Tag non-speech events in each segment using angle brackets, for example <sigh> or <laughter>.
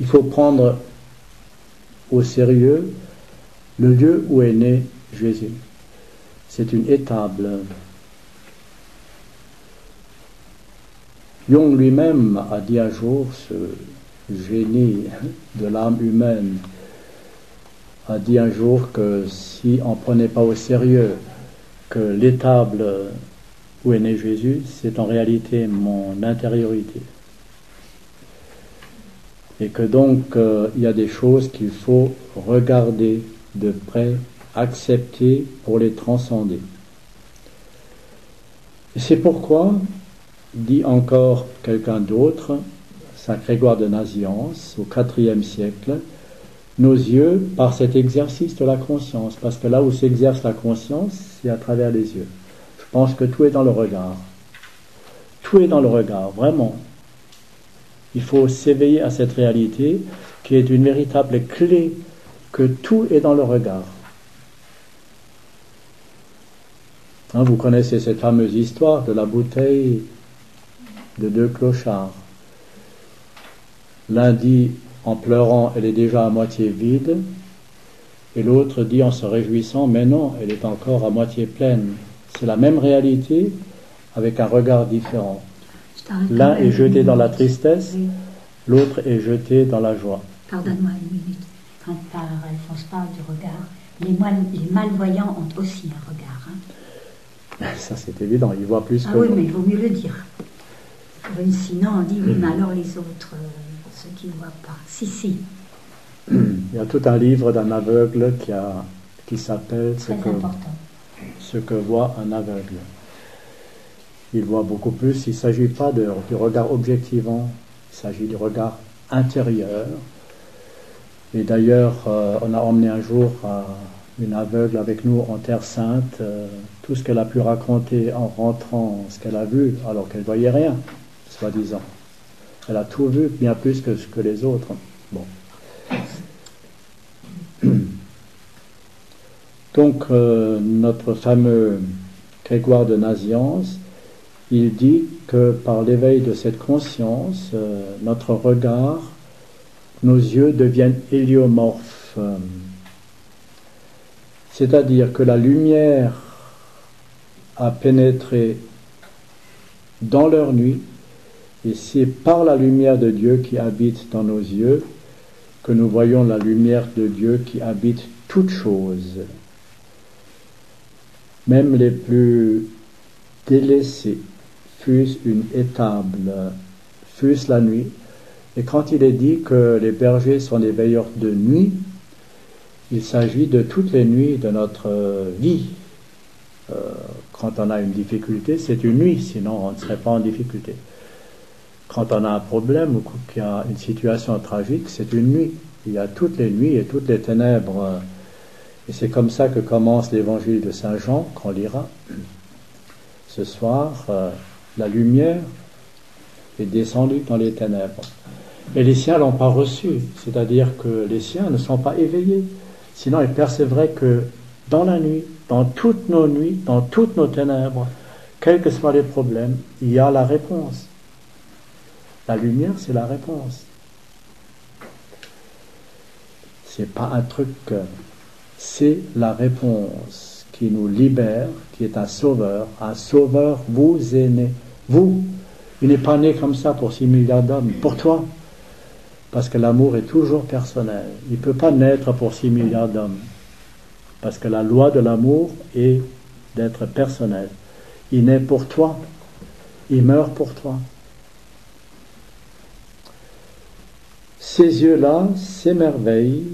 il faut prendre au sérieux le lieu où est né Jésus. C'est une étable. Jung lui-même a dit un jour, ce génie de l'âme humaine, a dit un jour que si on ne prenait pas au sérieux que l'étable où est né Jésus, c'est en réalité mon intériorité. Et que donc euh, il y a des choses qu'il faut regarder de près, accepter pour les transcender. C'est pourquoi, dit encore quelqu'un d'autre, Saint Grégoire de Naziance, au IVe siècle, nos yeux par cet exercice de la conscience, parce que là où s'exerce la conscience, c'est à travers les yeux. Je pense que tout est dans le regard. Tout est dans le regard, vraiment. Il faut s'éveiller à cette réalité qui est une véritable clé, que tout est dans le regard. Hein, vous connaissez cette fameuse histoire de la bouteille de deux clochards. L'un dit en pleurant, elle est déjà à moitié vide, et l'autre dit en se réjouissant, mais non, elle est encore à moitié pleine. C'est la même réalité avec un regard différent. L'un est jeté dans la tristesse, l'autre est jeté dans la joie. Pardonne-moi une minute. Quand par Alphonse parle du regard, les, malvoyants ont aussi un regard. Hein. Ça c'est évident, ils voient plus ah que oui, mais il vaut mieux le dire. sinon on dit oui, mais alors les autres, euh, ceux qui ne voient pas. Si, si. <clears throat> Il y a tout un livre d'un aveugle qui, a, qui s'appelle ce que, ce que voit un aveugle il voit beaucoup plus. Il ne s'agit pas du regard objectivant, il s'agit du regard intérieur. Et d'ailleurs, euh, on a emmené un jour euh, une aveugle avec nous en Terre Sainte. Euh, tout ce qu'elle a pu raconter en rentrant, ce qu'elle a vu, alors qu'elle ne voyait rien, soi-disant. Elle a tout vu, bien plus que, que les autres. Bon. Donc, notre fameux Grégoire de Naziance, il dit que par l'éveil de cette conscience, euh, notre regard, nos yeux deviennent héliomorphes. C'est-à-dire que la lumière a pénétré dans leur nuit, et c'est par la lumière de Dieu qui habite dans nos yeux que nous voyons la lumière de Dieu qui habite toutes choses, même les plus délaissées fût-ce une étable, fût-ce la nuit. Et quand il est dit que les bergers sont des veilleurs de nuit, il s'agit de toutes les nuits de notre vie. Euh, quand on a une difficulté, c'est une nuit, sinon on ne serait pas en difficulté. Quand on a un problème ou qu'il y a une situation tragique, c'est une nuit. Il y a toutes les nuits et toutes les ténèbres. Et c'est comme ça que commence l'évangile de Saint Jean, qu'on lira ce soir. Euh, la lumière est descendue dans les ténèbres. Et les siens l'ont pas reçu, c'est-à-dire que les siens ne sont pas éveillés. Sinon, ils percevraient que dans la nuit, dans toutes nos nuits, dans toutes nos ténèbres, quels que soient les problèmes, il y a la réponse. La lumière, c'est la réponse. C'est pas un truc, c'est la réponse qui nous libère, qui est un sauveur. Un sauveur vous est né. Vous, il n'est pas né comme ça pour 6 milliards d'hommes, pour toi. Parce que l'amour est toujours personnel. Il ne peut pas naître pour 6 milliards d'hommes. Parce que la loi de l'amour est d'être personnel. Il naît pour toi. Il meurt pour toi. Ces yeux-là s'émerveillent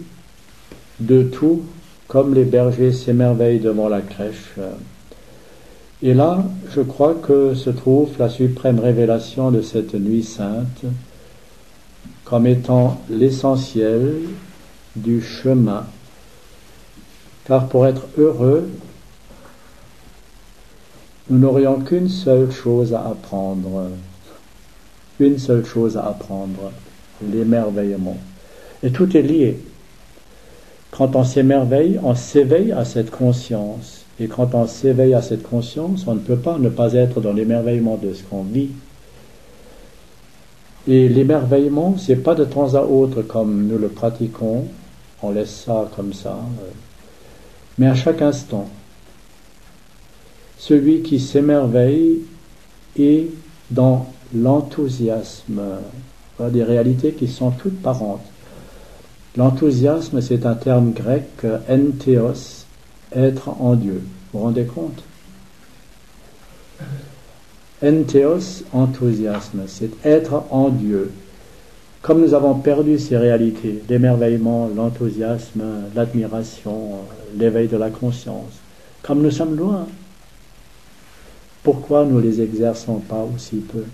de tout, comme les bergers s'émerveillent devant la crèche. Et là, je crois que se trouve la suprême révélation de cette nuit sainte comme étant l'essentiel du chemin. Car pour être heureux, nous n'aurions qu'une seule chose à apprendre, une seule chose à apprendre, l'émerveillement. Et tout est lié. Quand on s'émerveille, on s'éveille à cette conscience et quand on s'éveille à cette conscience, on ne peut pas ne pas être dans l'émerveillement de ce qu'on vit. Et l'émerveillement, c'est pas de temps à autre comme nous le pratiquons, on laisse ça comme ça, mais à chaque instant. Celui qui s'émerveille est dans l'enthousiasme, des réalités qui sont toutes parentes. L'enthousiasme, c'est un terme grec, entheos, être en Dieu. Vous vous rendez compte? Entheos, enthousiasme, c'est être en Dieu. Comme nous avons perdu ces réalités, l'émerveillement, l'enthousiasme, l'admiration, l'éveil de la conscience, comme nous sommes loin, pourquoi nous les exerçons pas aussi peu?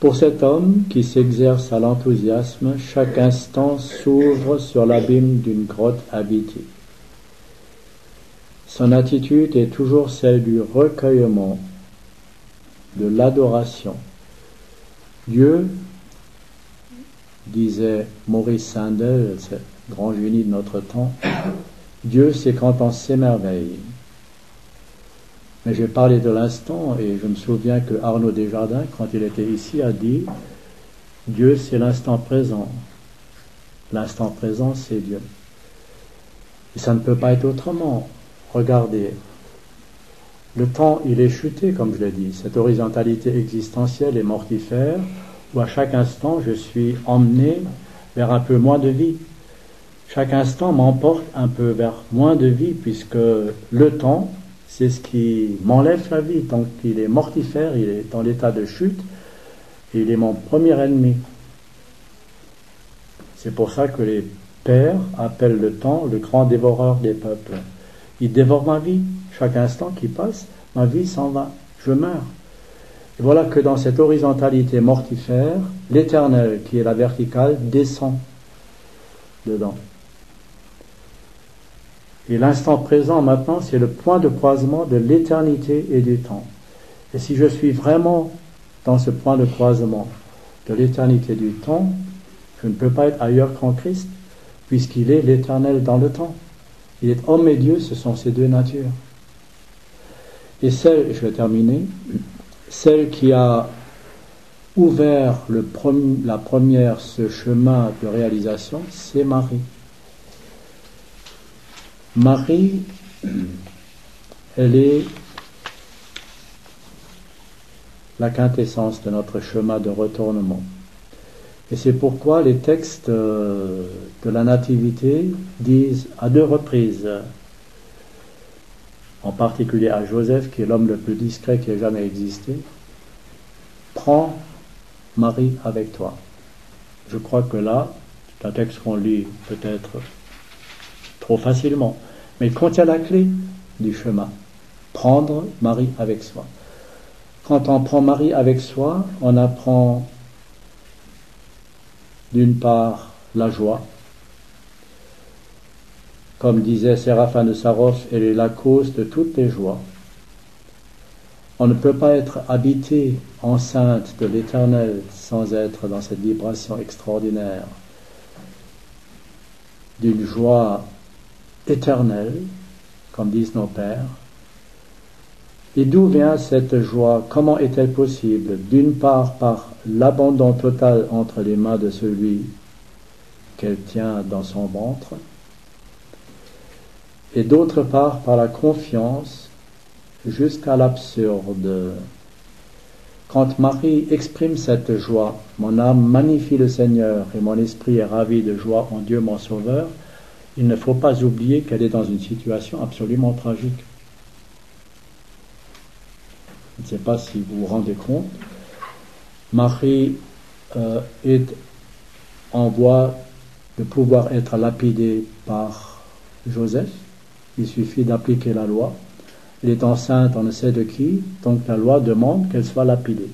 Pour cet homme qui s'exerce à l'enthousiasme, chaque instant s'ouvre sur l'abîme d'une grotte habitée. Son attitude est toujours celle du recueillement, de l'adoration. Dieu, disait Maurice Sandel, grand génie de notre temps, Dieu c'est quand on s'émerveille. Mais j'ai parlé de l'instant et je me souviens que Arnaud Desjardins, quand il était ici, a dit Dieu, c'est l'instant présent. L'instant présent, c'est Dieu. Et ça ne peut pas être autrement. Regardez, le temps, il est chuté, comme je l'ai dit. Cette horizontalité existentielle est mortifère, où à chaque instant, je suis emmené vers un peu moins de vie. Chaque instant m'emporte un peu vers moins de vie, puisque le temps, c'est ce qui m'enlève la vie. Tant qu'il est mortifère, il est dans l'état de chute, et il est mon premier ennemi. C'est pour ça que les pères appellent le temps le grand dévoreur des peuples. Il dévore ma vie. Chaque instant qui passe, ma vie s'en va. Je meurs. Et voilà que dans cette horizontalité mortifère, l'éternel, qui est la verticale, descend dedans. Et l'instant présent maintenant, c'est le point de croisement de l'éternité et du temps. Et si je suis vraiment dans ce point de croisement de l'éternité et du temps, je ne peux pas être ailleurs qu'en Christ, puisqu'il est l'éternel dans le temps. Il est homme et Dieu, ce sont ces deux natures. Et celle, je vais terminer, celle qui a ouvert la première ce chemin de réalisation, c'est Marie. Marie, elle est la quintessence de notre chemin de retournement. Et c'est pourquoi les textes euh, de la Nativité disent à deux reprises, en particulier à Joseph, qui est l'homme le plus discret qui ait jamais existé, prends Marie avec toi. Je crois que là, c'est un texte qu'on lit peut-être trop facilement, mais il contient la clé du chemin. Prendre Marie avec soi. Quand on prend Marie avec soi, on apprend d'une part la joie. Comme disait Séraphin de Sarov, elle est la cause de toutes les joies. On ne peut pas être habité enceinte de l'éternel sans être dans cette vibration extraordinaire d'une joie éternelle, comme disent nos pères. Et d'où vient cette joie? Comment est-elle possible? D'une part par l'abandon total entre les mains de celui qu'elle tient dans son ventre, et d'autre part par la confiance jusqu'à l'absurde. Quand Marie exprime cette joie, mon âme magnifie le Seigneur et mon esprit est ravi de joie en Dieu mon Sauveur, il ne faut pas oublier qu'elle est dans une situation absolument tragique. Je ne sais pas si vous vous rendez compte. Marie euh, est en voie de pouvoir être lapidée par Joseph. Il suffit d'appliquer la loi. Elle est enceinte, on ne sait de qui, donc la loi demande qu'elle soit lapidée.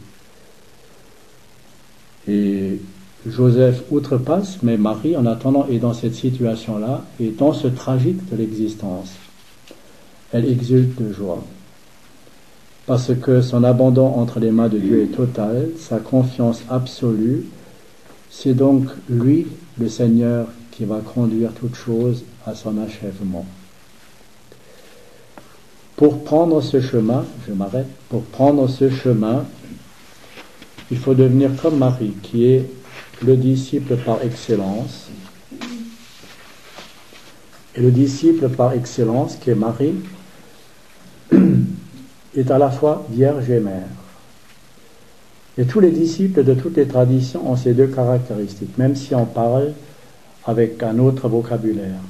Et Joseph outrepasse, mais Marie, en attendant, est dans cette situation-là, et dans ce tragique de l'existence. Elle exulte de joie. Parce que son abandon entre les mains de Dieu est total, sa confiance absolue, c'est donc lui, le Seigneur, qui va conduire toute chose à son achèvement. Pour prendre ce chemin, je m'arrête, pour prendre ce chemin, il faut devenir comme Marie, qui est le disciple par excellence. Et le disciple par excellence, qui est Marie, <clears throat> est à la fois vierge et mère. Et tous les disciples de toutes les traditions ont ces deux caractéristiques, même si on parle avec un autre vocabulaire.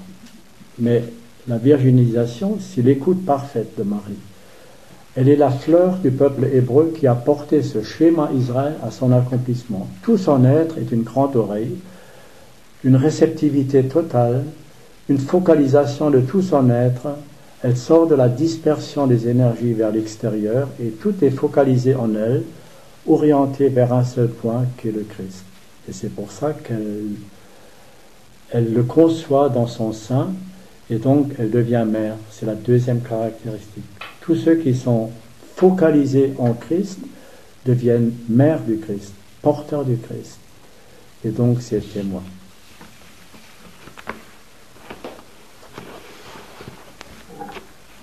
Mais la virginisation, c'est l'écoute parfaite de Marie. Elle est la fleur du peuple hébreu qui a porté ce schéma Israël à son accomplissement. Tout son être est une grande oreille, une réceptivité totale, une focalisation de tout son être. Elle sort de la dispersion des énergies vers l'extérieur et tout est focalisé en elle, orienté vers un seul point qui est le Christ. Et c'est pour ça qu'elle elle le conçoit dans son sein et donc elle devient mère. C'est la deuxième caractéristique. Tous ceux qui sont focalisés en Christ deviennent mères du Christ, porteurs du Christ. Et donc c'est témoin.